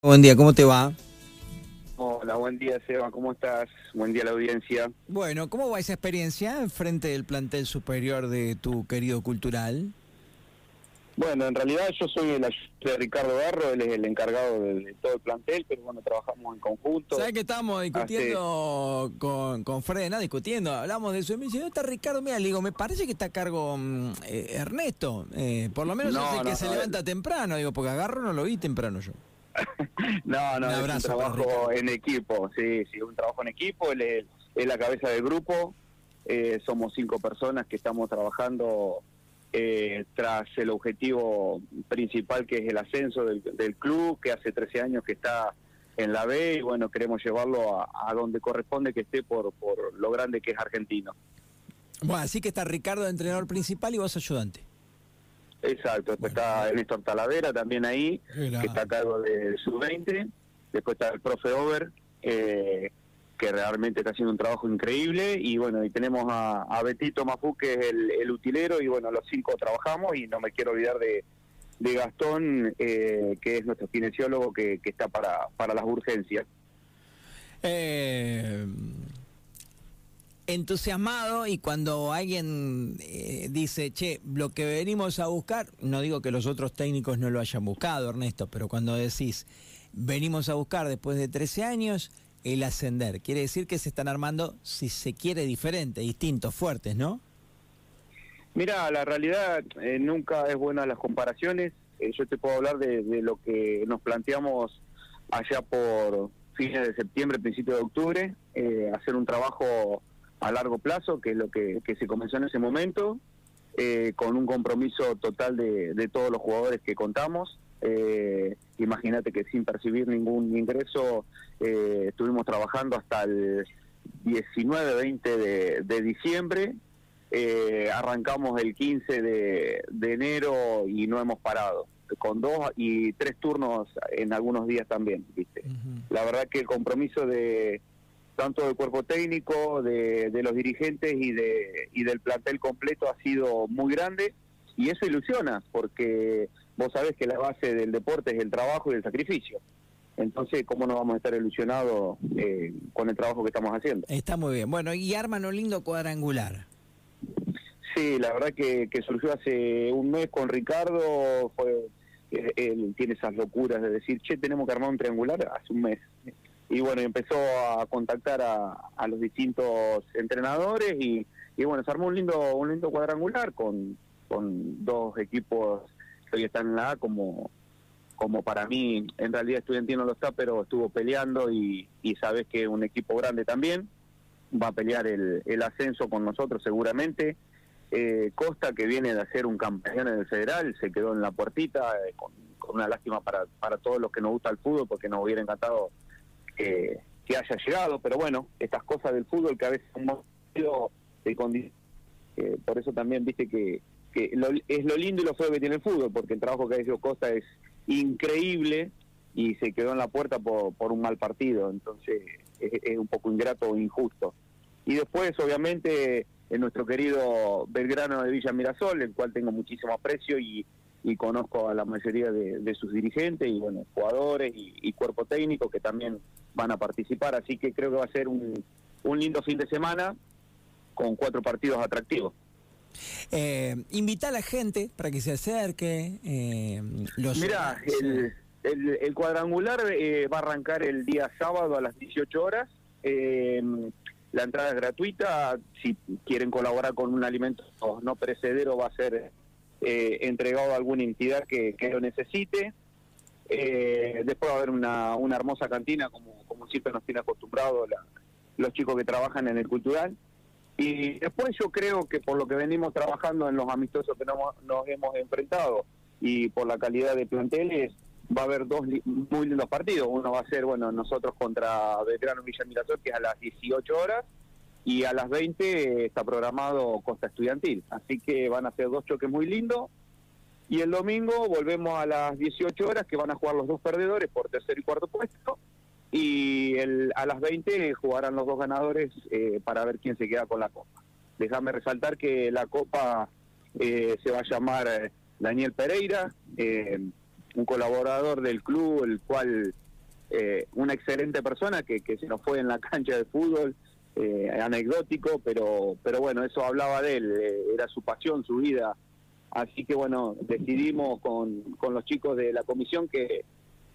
Buen día, ¿cómo te va? Hola, buen día Seba, ¿cómo estás? Buen día a la audiencia. Bueno, ¿cómo va esa experiencia en frente del plantel superior de tu querido cultural? Bueno, en realidad yo soy el ayudante de Ricardo Garro, él es el encargado de, todo el plantel, pero bueno, trabajamos en conjunto. ¿Sabes que estábamos discutiendo con, con Fred, ¿no? Discutiendo, hablamos de eso. Y me dice, ¿dónde está Ricardo? Mira, le digo, me parece que está a cargo mm, eh, Ernesto. Eh, por lo menos es el que se levanta temprano, digo, porque a Garro no lo vi temprano yo. no, no, es un trabajo en equipo, sí, sí, un trabajo en equipo, él es, la cabeza del grupo, eh, somos cinco personas que estamos trabajando eh, tras el objetivo principal que es el ascenso del, club, que hace 13 años que está en la B y bueno, queremos llevarlo a, donde corresponde que esté por, por lo grande que es argentino. Bueno, así que está Ricardo, entrenador principal y vos ayudante. Exacto, después está Néstor Talavera también ahí, que está a cargo de sub-20, después está el profe Over, eh, que realmente está haciendo un trabajo increíble, y bueno, y tenemos a, Betito Mafú, que es el, utilero, y bueno, los cinco trabajamos, y no me quiero olvidar de, de Gastón, eh, que es nuestro kinesiólogo que, que está para, para las urgencias. Eh, entusiasmado y cuando alguien eh, dice, che, lo que venimos a buscar, no digo que los otros técnicos no lo hayan buscado, Ernesto, pero cuando decís, venimos a buscar después de 13 años, el ascender, quiere decir que se están armando, si se quiere, diferentes, distintos, fuertes, ¿no? Mira, la realidad eh, nunca es buena las comparaciones. Eh, yo te puedo hablar de, de, lo que nos planteamos allá por fines de septiembre, principio de octubre, hacer un trabajo a largo plazo, que es lo que, se comenzó en ese momento, eh, con un compromiso total de, todos los jugadores que contamos. Eh, Imagínate que sin percibir ningún ingreso eh, estuvimos trabajando hasta el 19-20 de, de, diciembre. Eh, arrancamos el 15 de, enero y no hemos parado con dos y tres turnos en algunos días también, ¿viste? La verdad que el compromiso de, tanto del cuerpo técnico, de, los dirigentes y, de, y del plantel completo ha sido muy grande y eso ilusiona porque vos sabés que la base del deporte es el trabajo y el sacrificio. Entonces, ¿cómo no vamos a estar ilusionados eh, con el trabajo que estamos haciendo? Está muy bien. Bueno, y arman un lindo cuadrangular. Sí, la verdad que, surgió hace un mes con Ricardo, fue, eh, él tiene esas locuras de decir, che, tenemos que armar un triangular hace un mes y bueno, empezó a contactar a, los distintos entrenadores y, bueno, se armó un lindo un lindo cuadrangular con, con dos equipos que hoy están en la A como como para mí, en realidad estudiantil no lo está, pero estuvo peleando y, y sabes que un equipo grande también va a pelear el, el ascenso con nosotros seguramente. Eh, Costa, que viene de hacer un campeón en el Federal, se quedó en la puertita, eh, con, con, una lástima para, para todos los que nos gusta el fútbol, porque nos hubiera encantado que haya llegado, pero bueno, estas cosas del fútbol que a veces hemos sido de condición. por eso también viste que, que es lo lindo y lo feo que tiene el fútbol, porque el trabajo que ha hecho Costa es increíble y se quedó en la puerta por, por un mal partido, entonces es, un poco ingrato o injusto. Y después, obviamente, en nuestro querido Belgrano de Villa Mirasol, el cual tengo muchísimo aprecio y, y conozco a la mayoría de, sus dirigentes y bueno jugadores y, cuerpo técnico que también van a participar así que creo que va a ser un, un lindo fin de semana con cuatro partidos atractivos. Eh, invita a la gente para que se acerque eh, los mira el, el, cuadrangular eh, va a arrancar el día sábado a las 18 horas. Eh, la entrada es gratuita. Si quieren colaborar con un alimento no perecedero va a ser entregado a alguna entidad que, lo necesite. Después va a haber una, una hermosa cantina, como, siempre nos tiene acostumbrado los chicos que trabajan en el cultural. Y después yo creo que por lo que venimos trabajando en los amistosos que nos, nos hemos enfrentado y por la calidad de planteles, va a haber dos muy lindos partidos. Uno va a ser, bueno, nosotros contra Belgrano Villa Mirasol, que es a las 18 horas, y a las 20 está programado Costa Estudiantil. Así que van a ser dos choques muy lindos. Y el domingo volvemos a las 18 horas que van a jugar los dos perdedores por tercer y cuarto puesto. Y el, a las 20 jugarán los dos ganadores eh, para ver quién se queda con la copa. Déjame resaltar que la copa eh, se va a llamar eh, Daniel Pereira, un colaborador del club, el cual eh, una excelente persona que, que se nos fue en la cancha de fútbol, eh, anecdótico, pero, pero bueno, eso hablaba de él, eh, era su pasión, su vida. Así que bueno, decidimos con, con los chicos de la comisión que,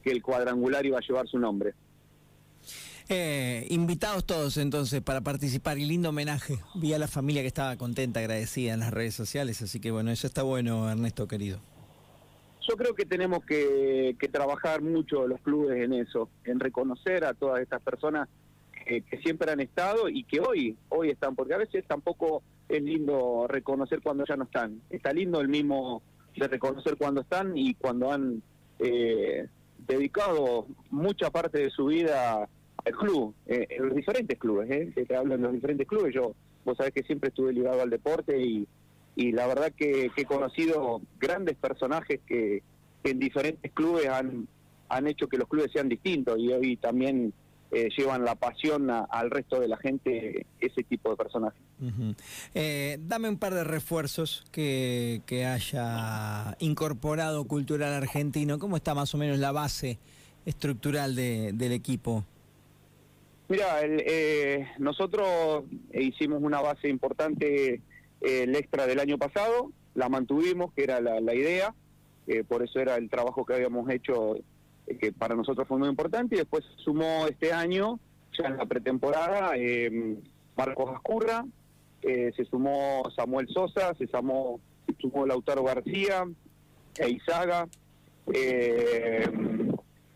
que el cuadrangular iba a llevar su nombre. Eh, invitados todos entonces para participar y lindo homenaje. Vi a la familia que estaba contenta, agradecida en las redes sociales, así que bueno, eso está bueno, Ernesto querido. Yo creo que tenemos que, que trabajar mucho los clubes en eso, en reconocer a todas estas personas que, siempre han estado y que hoy, hoy están, porque a veces tampoco es lindo reconocer cuando ya no están. Está lindo el mismo de reconocer cuando están y cuando han eh, dedicado mucha parte de su vida al club, eh, en los diferentes clubes, ¿eh? te hablo en los diferentes clubes. Yo, vos sabés que siempre estuve ligado al deporte y, y la verdad que, que he conocido grandes personajes que, que en diferentes clubes han, han hecho que los clubes sean distintos y hoy también eh, llevan la pasión a- al resto de la gente, ese tipo de personajes. Eh, dame un par de refuerzos que, que haya incorporado cultural argentino. ¿Cómo está más o menos la base estructural de- del equipo? Mira, el, eh, nosotros hicimos una base importante el extra del año pasado, la mantuvimos, que era la, la idea, por eso era el trabajo que habíamos hecho, que para nosotros fue muy importante, y después sumó este año, ya en la pretemporada, eh, Marcos Ascurra, eh, se sumó Samuel Sosa, se sumó, se sumó Lautaro García, Eizaga, eh,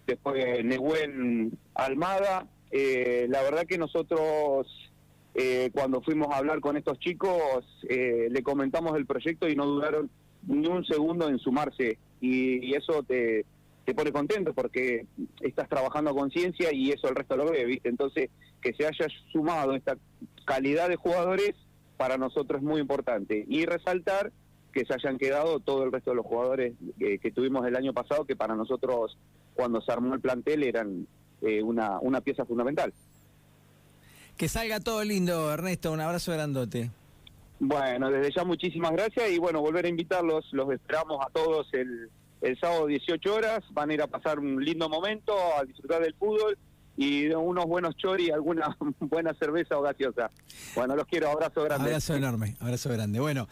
después Nehuen Almada. Eh, la verdad que nosotros eh, cuando fuimos a hablar con estos chicos eh, le comentamos el proyecto y no dudaron ni un segundo en sumarse y eso te, te pone contento porque estás trabajando con ciencia y eso el resto lo ve, ¿viste? Entonces que se haya sumado esta calidad de jugadores para nosotros es muy importante y resaltar que se hayan quedado todo el resto de los jugadores que, que tuvimos el año pasado que para nosotros cuando se armó el plantel eran eh, una, una pieza fundamental. Que salga todo lindo, Ernesto. Un abrazo grandote. Bueno, desde ya muchísimas gracias y bueno, volver a invitarlos, los esperamos a todos el, el sábado 18 horas, van a ir a pasar un lindo momento, a disfrutar del fútbol y unos buenos choris, alguna buena cerveza o gaseosa. Bueno, los quiero, abrazo grande. Abrazo enorme, abrazo grande. Bueno.